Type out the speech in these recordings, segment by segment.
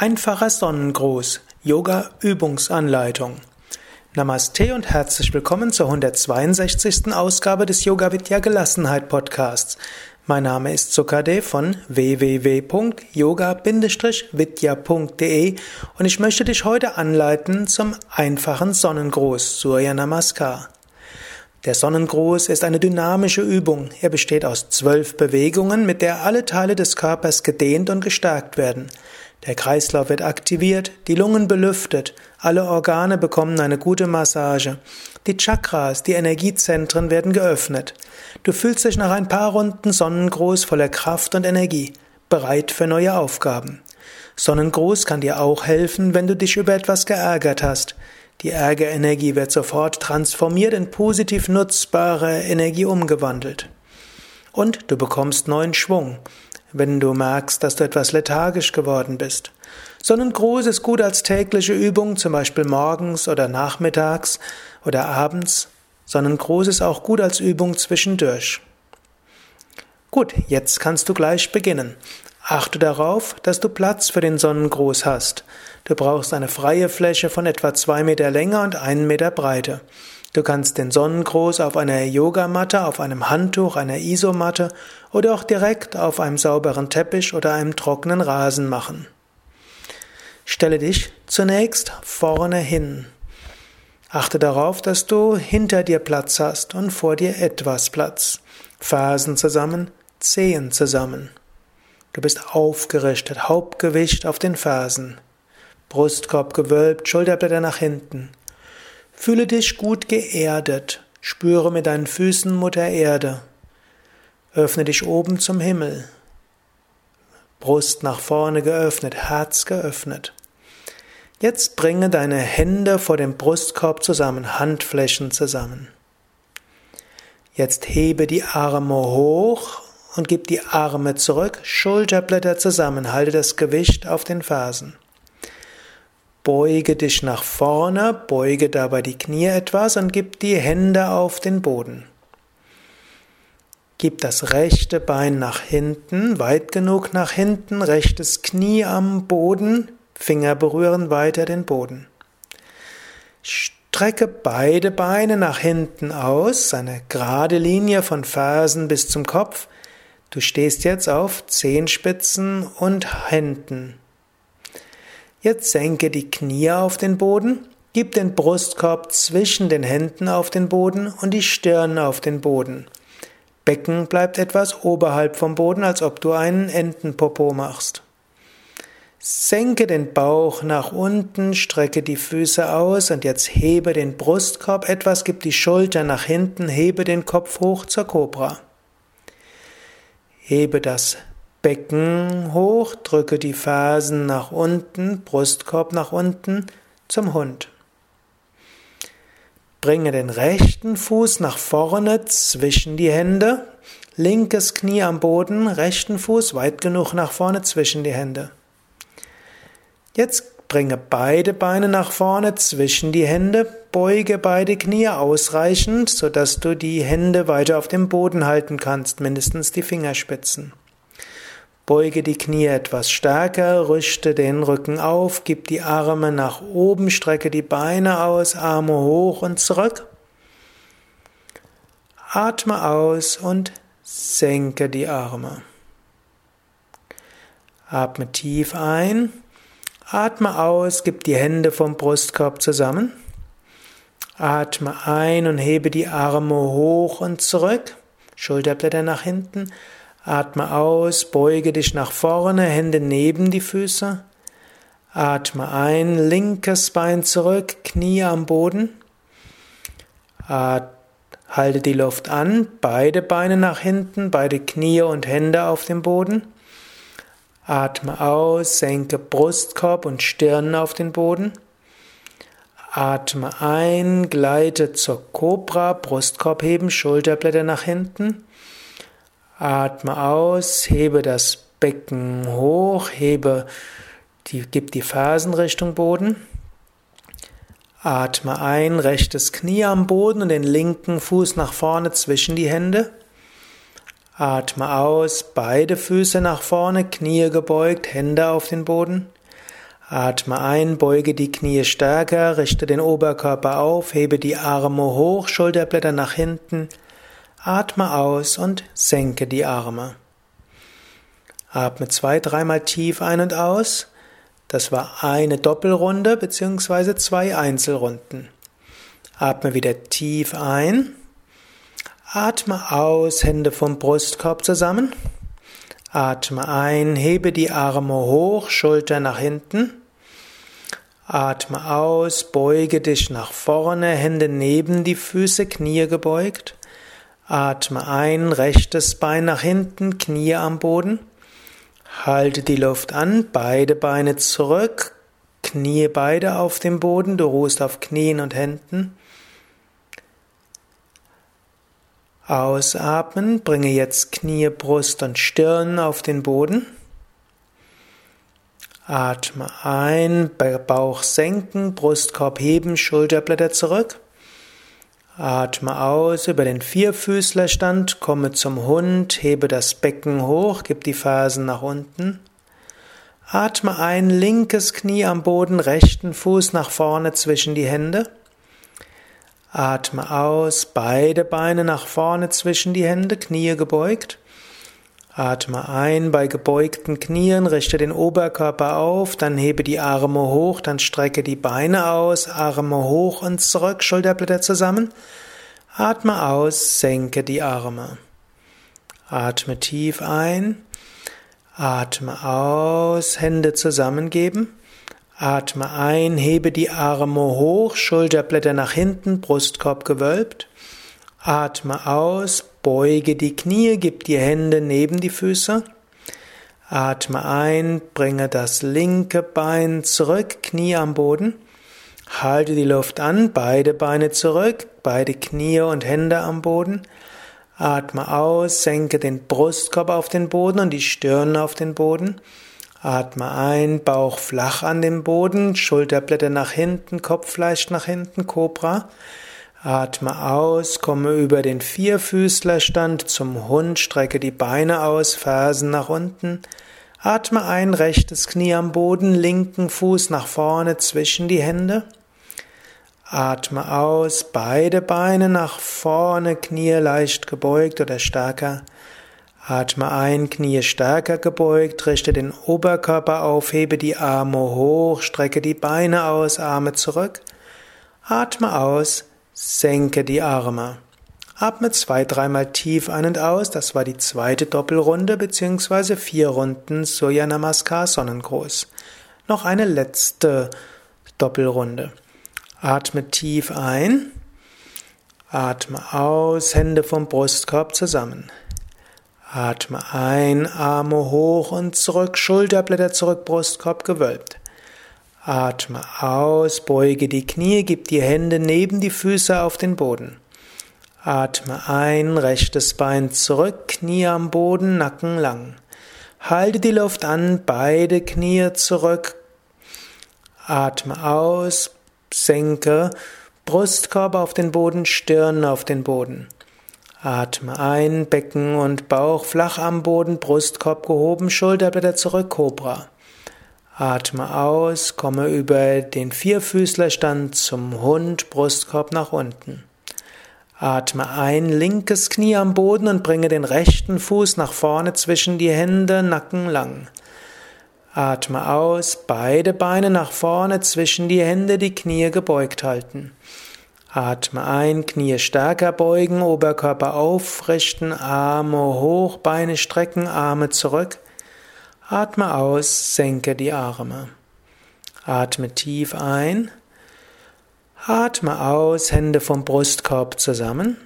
Einfacher Sonnengruß, Yoga Übungsanleitung. Namaste und herzlich willkommen zur 162. Ausgabe des Yoga Vidya Gelassenheit Podcasts. Mein Name ist Sukade von www.yoga-vidya.de und ich möchte dich heute anleiten zum einfachen Sonnengruß, Surya Namaskar. Der Sonnengruß ist eine dynamische Übung. Er besteht aus zwölf Bewegungen, mit der alle Teile des Körpers gedehnt und gestärkt werden. Der Kreislauf wird aktiviert, die Lungen belüftet, alle Organe bekommen eine gute Massage, die Chakras, die Energiezentren werden geöffnet. Du fühlst dich nach ein paar Runden Sonnengruß voller Kraft und Energie, bereit für neue Aufgaben. Sonnengruß kann dir auch helfen, wenn du dich über etwas geärgert hast. Die Ärgerenergie wird sofort transformiert in positiv nutzbare Energie umgewandelt. Und du bekommst neuen Schwung, wenn du merkst, dass du etwas lethargisch geworden bist. Sonnengruß ist gut als tägliche Übung, zum Beispiel morgens oder nachmittags oder abends. Sonnengruß ist auch gut als Übung zwischendurch. Gut, jetzt kannst du gleich beginnen. Achte darauf, dass du Platz für den Sonnengruß hast. Du brauchst eine freie Fläche von etwa zwei Meter Länge und einen Meter Breite. Du kannst den Sonnengruß auf einer Yogamatte, auf einem Handtuch, einer Isomatte oder auch direkt auf einem sauberen Teppich oder einem trockenen Rasen machen. Stelle dich zunächst vorne hin. Achte darauf, dass du hinter dir Platz hast und vor dir etwas Platz. Fersen zusammen, Zehen zusammen. Du bist aufgerichtet, Hauptgewicht auf den Fersen. Brustkorb gewölbt, Schulterblätter nach hinten. Fühle dich gut geerdet. Spüre mit deinen Füßen Mutter Erde. Öffne dich oben zum Himmel. Brust nach vorne geöffnet, Herz geöffnet. Jetzt bringe deine Hände vor dem Brustkorb zusammen, Handflächen zusammen. Jetzt hebe die Arme hoch und gib die Arme zurück, Schulterblätter zusammen, halte das Gewicht auf den Fersen. Beuge dich nach vorne, beuge dabei die Knie etwas und gib die Hände auf den Boden. Gib das rechte Bein nach hinten, weit genug nach hinten, rechtes Knie am Boden, Finger berühren weiter den Boden. Strecke beide Beine nach hinten aus, eine gerade Linie von Fersen bis zum Kopf. Du stehst jetzt auf Zehenspitzen und Händen. Jetzt senke die Knie auf den Boden, gib den Brustkorb zwischen den Händen auf den Boden und die Stirn auf den Boden. Becken bleibt etwas oberhalb vom Boden, als ob du einen Entenpopo machst. Senke den Bauch nach unten, strecke die Füße aus und jetzt hebe den Brustkorb etwas, gib die Schulter nach hinten, hebe den Kopf hoch zur Kobra. Hebe das Becken hoch, drücke die Fersen nach unten, Brustkorb nach unten zum Hund. Bringe den rechten Fuß nach vorne zwischen die Hände, linkes Knie am Boden, rechten Fuß weit genug nach vorne zwischen die Hände. Jetzt bringe beide Beine nach vorne zwischen die Hände, beuge beide Knie ausreichend, sodass du die Hände weiter auf dem Boden halten kannst, mindestens die Fingerspitzen. Beuge die Knie etwas stärker, richte den Rücken auf, gib die Arme nach oben, strecke die Beine aus, Arme hoch und zurück. Atme aus und senke die Arme. Atme tief ein Atme aus, gib die Hände vom Brustkorb zusammen. Atme ein und hebe die Arme hoch und zurück. Schulterblätter nach hinten. Atme aus, beuge dich nach vorne, Hände neben die Füße. Atme ein, linkes Bein zurück, Knie am Boden. Halte die Luft an, beide Beine nach hinten, beide Knie und Hände auf dem Boden. Atme aus, senke Brustkorb und Stirn auf den Boden. Atme ein, gleite zur Cobra, Brustkorb heben, Schulterblätter nach hinten. Atme aus, hebe das Becken hoch, hebe die, gib die Fersen Richtung Boden. Atme ein, rechtes Knie am Boden und den linken Fuß nach vorne zwischen die Hände. Atme aus, beide Füße nach vorne, Knie gebeugt, Hände auf den Boden. Atme ein, beuge die Knie stärker, richte den Oberkörper auf, hebe die Arme hoch, Schulterblätter nach hinten. Atme aus und senke die Arme. Atme zwei, dreimal tief ein und aus. Das war eine Doppelrunde bzw. zwei Einzelrunden. Atme wieder tief ein. Atme aus, Hände vom Brustkorb zusammen. Atme ein, hebe die Arme hoch, Schulter nach hinten. Atme aus, beuge dich nach vorne, Hände neben die Füße, Knie gebeugt. Atme ein, rechtes Bein nach hinten, Knie am Boden. Halte die Luft an, beide Beine zurück, Knie beide auf dem Boden, du ruhst auf Knien und Händen. Ausatmen, bringe jetzt Knie, Brust und Stirn auf den Boden. Atme ein, Bauch senken, Brustkorb heben, Schulterblätter zurück. Atme aus über den Vierfüßlerstand, komme zum Hund, hebe das Becken hoch, gib die Fersen nach unten. Atme ein, linkes Knie am Boden, rechten Fuß nach vorne zwischen die Hände. Atme aus, beide Beine nach vorne zwischen die Hände, Knie gebeugt. Atme ein, bei gebeugten Knien richte den Oberkörper auf, dann hebe die Arme hoch, dann strecke die Beine aus, Arme hoch und zurück, Schulterblätter zusammen. Atme aus, senke die Arme. Atme tief ein, atme aus, Hände zusammengeben. Atme ein, hebe die Arme hoch, Schulterblätter nach hinten, Brustkorb gewölbt. Atme aus, beuge die Knie, gib die Hände neben die Füße. Atme ein, bringe das linke Bein zurück, Knie am Boden. Halte die Luft an, beide Beine zurück, beide Knie und Hände am Boden. Atme aus, senke den Brustkorb auf den Boden und die Stirn auf den Boden. Atme ein, Bauch flach an dem Boden, Schulterblätter nach hinten, Kopf leicht nach hinten, Cobra. Atme aus, komme über den Vierfüßlerstand zum Hund, strecke die Beine aus, Fersen nach unten. Atme ein, rechtes Knie am Boden, linken Fuß nach vorne zwischen die Hände. Atme aus, beide Beine nach vorne, Knie leicht gebeugt oder stärker. Atme ein, Knie stärker gebeugt, richte den Oberkörper auf, hebe die Arme hoch, strecke die Beine aus, Arme zurück. Atme aus, senke die Arme. Atme zwei, dreimal tief ein und aus. Das war die zweite Doppelrunde bzw. vier Runden Surya Namaskar Sonnengruß. Noch eine letzte Doppelrunde. Atme tief ein. Atme aus, Hände vom Brustkorb zusammen. Atme ein, Arme hoch und zurück, Schulterblätter zurück, Brustkorb gewölbt. Atme aus, beuge die Knie, gib die Hände neben die Füße auf den Boden. Atme ein, rechtes Bein zurück, Knie am Boden, Nacken lang. Halte die Luft an, beide Knie zurück. Atme aus, senke Brustkorb auf den Boden, Stirn auf den Boden. Atme ein, Becken und Bauch flach am Boden, Brustkorb gehoben, Schulterblätter zurück, Cobra. Atme aus, komme über den Vierfüßlerstand zum Hund, Brustkorb nach unten. Atme ein, linkes Knie am Boden und bringe den rechten Fuß nach vorne zwischen die Hände, Nacken lang. Atme aus, beide Beine nach vorne zwischen die Hände, die Knie gebeugt halten. Atme ein, Knie stärker beugen, Oberkörper aufrichten, Arme hoch, Beine strecken, Arme zurück. Atme aus, senke die Arme. Atme tief ein. Atme aus, Hände vom Brustkorb zusammen.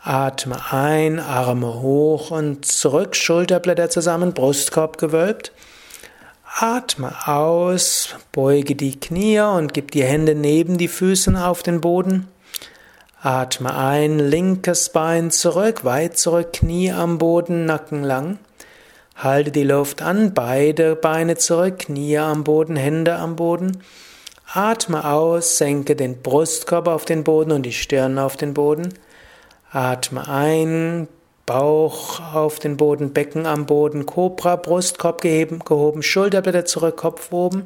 Atme ein, Arme hoch und zurück, Schulterblätter zusammen, Brustkorb gewölbt. Atme aus, beuge die Knie und gib die Hände neben die Füße auf den Boden. Atme ein, linkes Bein zurück, weit zurück, Knie am Boden, Nacken lang. Halte die Luft an, beide Beine zurück, Knie am Boden, Hände am Boden. Atme aus, senke den Brustkorb auf den Boden und die Stirn auf den Boden. Atme ein, Bauch auf den Boden, Becken am Boden, Cobra, Brustkorb geheben, gehoben, Schulterblätter zurück, Kopf oben.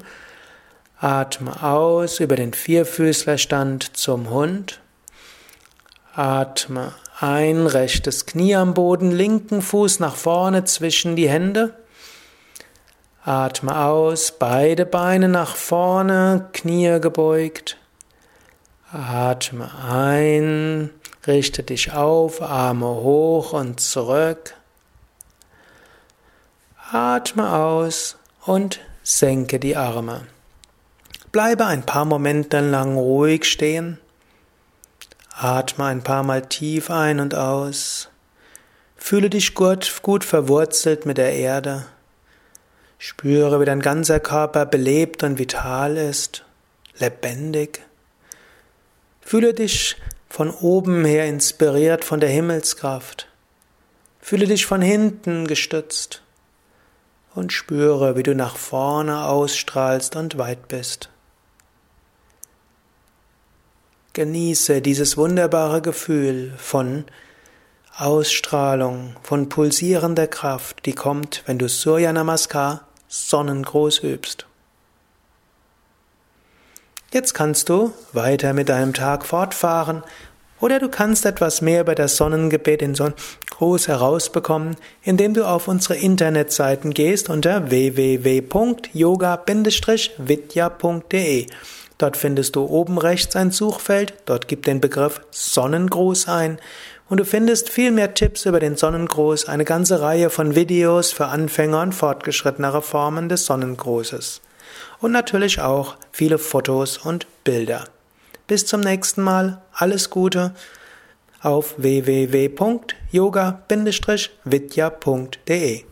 Atme aus über den Vierfüßlerstand zum Hund. Atme ein, rechtes Knie am Boden, linken Fuß nach vorne zwischen die Hände. Atme aus, beide Beine nach vorne, Knie gebeugt. Atme ein, richte dich auf, Arme hoch und zurück. Atme aus und senke die Arme. Bleibe ein paar Momente lang ruhig stehen. Atme ein paar Mal tief ein und aus. Fühle dich gut, gut verwurzelt mit der Erde. Spüre, wie dein ganzer Körper belebt und vital ist, lebendig. Fühle dich von oben her inspiriert von der Himmelskraft. Fühle dich von hinten gestützt und spüre, wie du nach vorne ausstrahlst und weit bist. Genieße dieses wunderbare Gefühl von Ausstrahlung, von pulsierender Kraft, die kommt, wenn du Surya Namaskar Sonnengruß übst. Jetzt kannst du weiter mit deinem Tag fortfahren oder du kannst etwas mehr über das Sonnengebet in Sonnengruß herausbekommen, indem du auf unsere Internetseiten gehst unter www.yoga-vidya.de. Dort findest du oben rechts ein Suchfeld, dort gib den Begriff Sonnengruß ein und du findest viel mehr Tipps über den Sonnengruß, eine ganze Reihe von Videos für Anfänger und fortgeschrittenere Formen des Sonnengrußes. Und natürlich auch viele Fotos und Bilder. Bis zum nächsten Mal, alles Gute auf www.yoga-vidya.de